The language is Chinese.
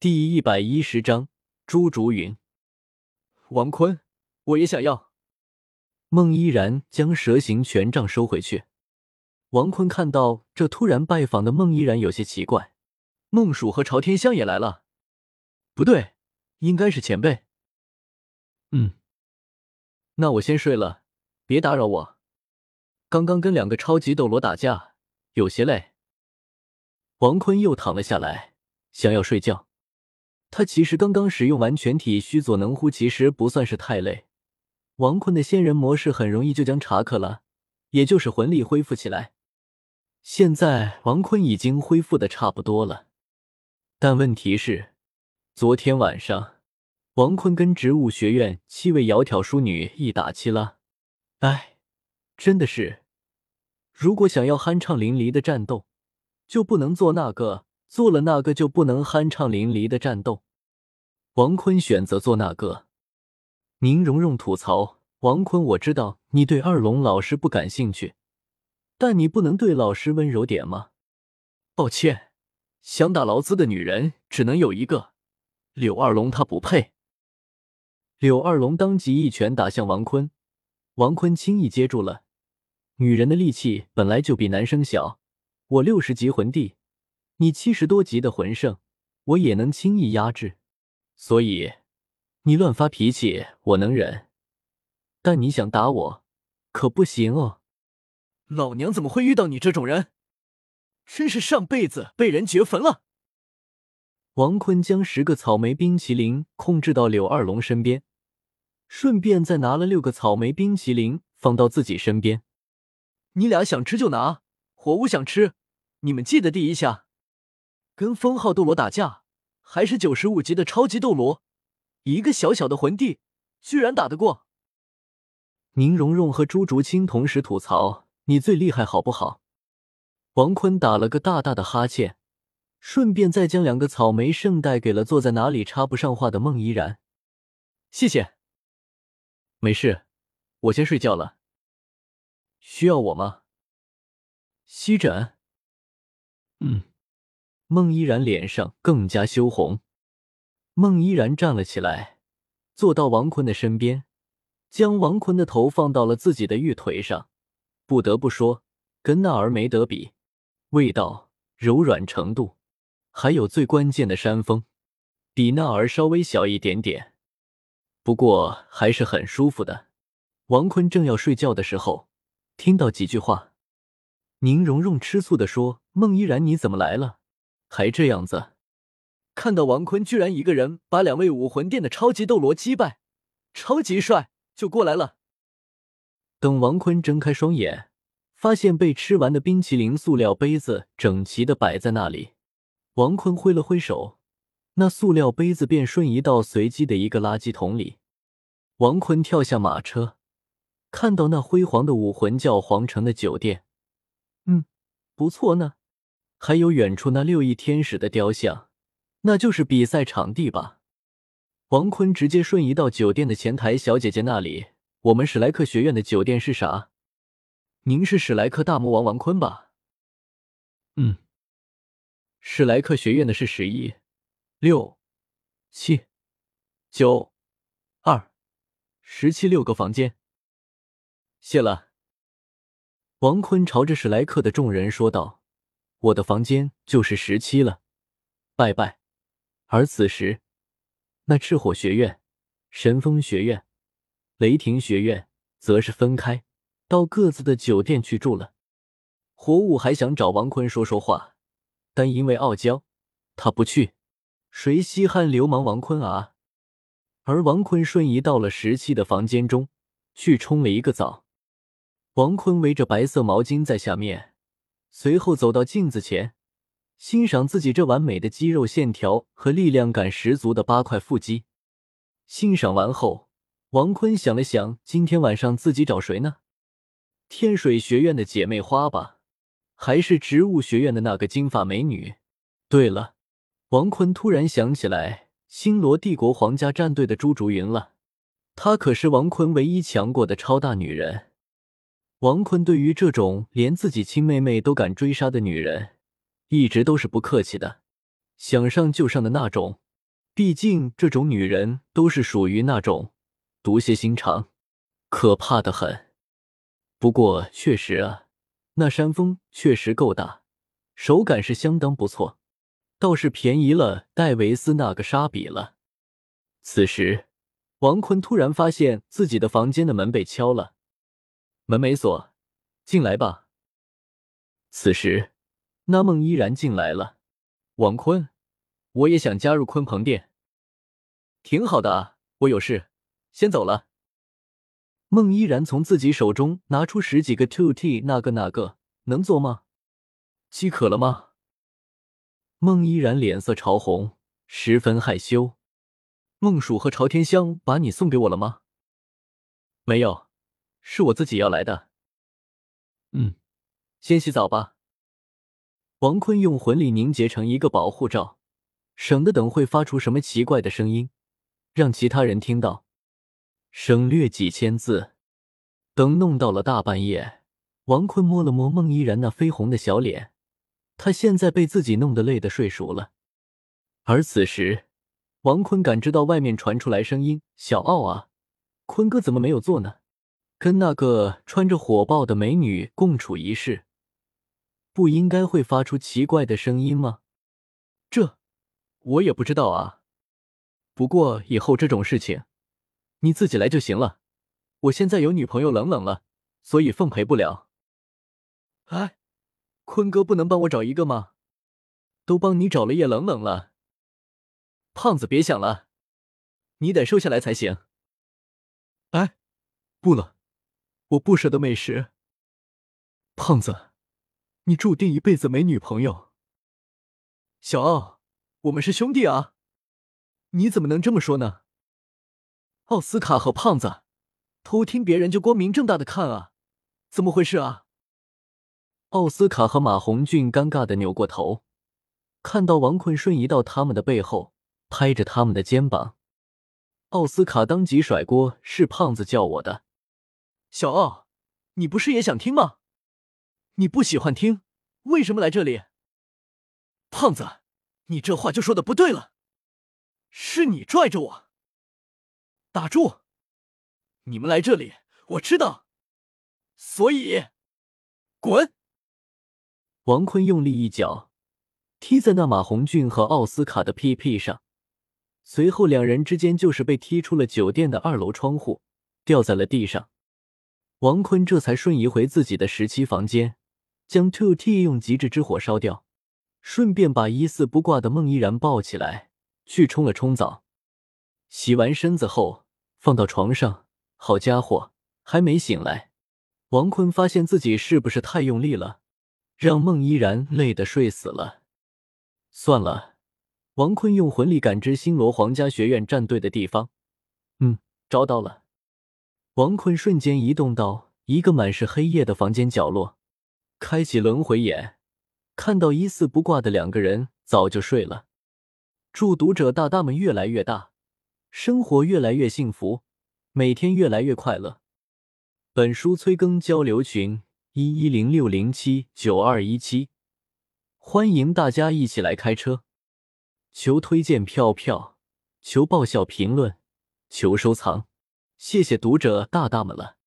第一百一十章朱竹云。王坤，我也想要。孟依然将蛇形权杖收回去。王坤看到这突然拜访的孟依然，有些奇怪。孟蜀和朝天香也来了？不对，应该是前辈。嗯，那我先睡了，别打扰我。刚刚跟两个超级斗罗打架，有些累。王坤又躺了下来，想要睡觉。他其实刚刚使用完全体虚佐能乎，其实不算是太累。王坤的仙人模式很容易就将查克拉，也就是魂力恢复起来。现在王坤已经恢复的差不多了，但问题是，昨天晚上王坤跟植物学院七位窈窕淑女一打七拉，哎，真的是，如果想要酣畅淋漓的战斗，就不能做那个。做了那个就不能酣畅淋漓的战斗。王坤选择做那个。宁荣荣吐槽：“王坤，我知道你对二龙老师不感兴趣，但你不能对老师温柔点吗？”抱歉，想打劳资的女人只能有一个。柳二龙他不配。柳二龙当即一拳打向王坤，王坤轻易接住了。女人的力气本来就比男生小，我六十级魂帝。你七十多级的魂圣，我也能轻易压制，所以你乱发脾气我能忍，但你想打我可不行哦。老娘怎么会遇到你这种人？真是上辈子被人掘坟了。王坤将十个草莓冰淇淋控制到柳二龙身边，顺便再拿了六个草莓冰淇淋放到自己身边。你俩想吃就拿，火舞想吃，你们记得第一下。跟封号斗罗打架，还是九十五级的超级斗罗，一个小小的魂帝居然打得过？宁荣荣和朱竹清同时吐槽：“你最厉害，好不好？”王坤打了个大大的哈欠，顺便再将两个草莓圣代给了坐在哪里插不上话的孟依然。谢谢。没事，我先睡觉了。需要我吗？吸枕。嗯。孟依然脸上更加羞红。孟依然站了起来，坐到王坤的身边，将王坤的头放到了自己的玉腿上。不得不说，跟那儿没得比，味道、柔软程度，还有最关键的山峰，比那儿稍微小一点点，不过还是很舒服的。王坤正要睡觉的时候，听到几句话。宁荣荣吃醋的说：“孟依然，你怎么来了？”还这样子，看到王坤居然一个人把两位武魂殿的超级斗罗击败，超级帅，就过来了。等王坤睁开双眼，发现被吃完的冰淇淋塑料杯子整齐的摆在那里，王坤挥了挥手，那塑料杯子便瞬移到随机的一个垃圾桶里。王坤跳下马车，看到那辉煌的武魂教皇城的酒店，嗯，不错呢。还有远处那六翼天使的雕像，那就是比赛场地吧？王坤直接瞬移到酒店的前台小姐姐那里。我们史莱克学院的酒店是啥？您是史莱克大魔王王坤吧？嗯，史莱克学院的是十一、六、七、九、二、十七六个房间。谢了。王坤朝着史莱克的众人说道。我的房间就是十七了，拜拜。而此时，那赤火学院、神风学院、雷霆学院则是分开到各自的酒店去住了。火舞还想找王坤说说话，但因为傲娇，他不去。谁稀罕流氓王坤啊？而王坤瞬移到了十七的房间中去冲了一个澡。王坤围着白色毛巾在下面。随后走到镜子前，欣赏自己这完美的肌肉线条和力量感十足的八块腹肌。欣赏完后，王坤想了想，今天晚上自己找谁呢？天水学院的姐妹花吧，还是植物学院的那个金发美女？对了，王坤突然想起来，星罗帝国皇家战队的朱竹云了，她可是王坤唯一强过的超大女人。王坤对于这种连自己亲妹妹都敢追杀的女人，一直都是不客气的，想上就上的那种，毕竟这种女人都是属于那种毒蝎心肠，可怕的很。不过确实啊，那山峰确实够大，手感是相当不错，倒是便宜了戴维斯那个沙比了。此时，王坤突然发现自己的房间的门被敲了，门没锁，进来吧。此时，那梦依然进来了。王坤，我也想加入鲲鹏殿。挺好的啊，我有事，先走了。孟依然从自己手中拿出十几个 two T，那个那个能做吗？饥渴了吗？孟依然脸色潮红，十分害羞。孟蜀和朝天香把你送给我了吗？没有，是我自己要来的。嗯，先洗澡吧。王坤用魂力凝结成一个保护罩，省得等会发出什么奇怪的声音。让其他人听到，省略几千字。等弄到了大半夜，王坤摸了摸孟依然那绯红的小脸，他现在被自己弄得累得睡熟了。而此时，王坤感知到外面传出来声音：“小奥啊，坤哥怎么没有做呢？跟那个穿着火爆的美女共处一室，不应该会发出奇怪的声音吗？”这，我也不知道啊。不过以后这种事情，你自己来就行了。我现在有女朋友冷冷了，所以奉陪不了。哎，坤哥不能帮我找一个吗？都帮你找了也冷冷了。胖子别想了，你得瘦下来才行。哎，不了，我不舍得美食。胖子，你注定一辈子没女朋友。小奥，我们是兄弟啊。你怎么能这么说呢？奥斯卡和胖子偷听别人就光明正大的看啊？怎么回事啊？奥斯卡和马红俊尴尬的扭过头，看到王坤瞬移到他们的背后，拍着他们的肩膀。奥斯卡当即甩锅：“是胖子叫我的。”小奥，你不是也想听吗？你不喜欢听，为什么来这里？胖子，你这话就说的不对了。是你拽着我，打住！你们来这里，我知道，所以滚！王坤用力一脚踢在那马红俊和奥斯卡的屁屁上，随后两人之间就是被踢出了酒店的二楼窗户，掉在了地上。王坤这才瞬移回自己的十七房间，将 Two T 用极致之火烧掉，顺便把一丝不挂的孟依然抱起来。去冲了冲澡，洗完身子后放到床上。好家伙，还没醒来，王坤发现自己是不是太用力了，让孟依然累得睡死了。算了，王坤用魂力感知星罗皇家学院战队的地方，嗯，找到了。王坤瞬间移动到一个满是黑夜的房间角落，开启轮回眼，看到一丝不挂的两个人早就睡了。祝读者大大们越来越大，生活越来越幸福，每天越来越快乐。本书催更交流群：一一零六零七九二一七，欢迎大家一起来开车。求推荐票票，求爆笑评论，求收藏，谢谢读者大大们了。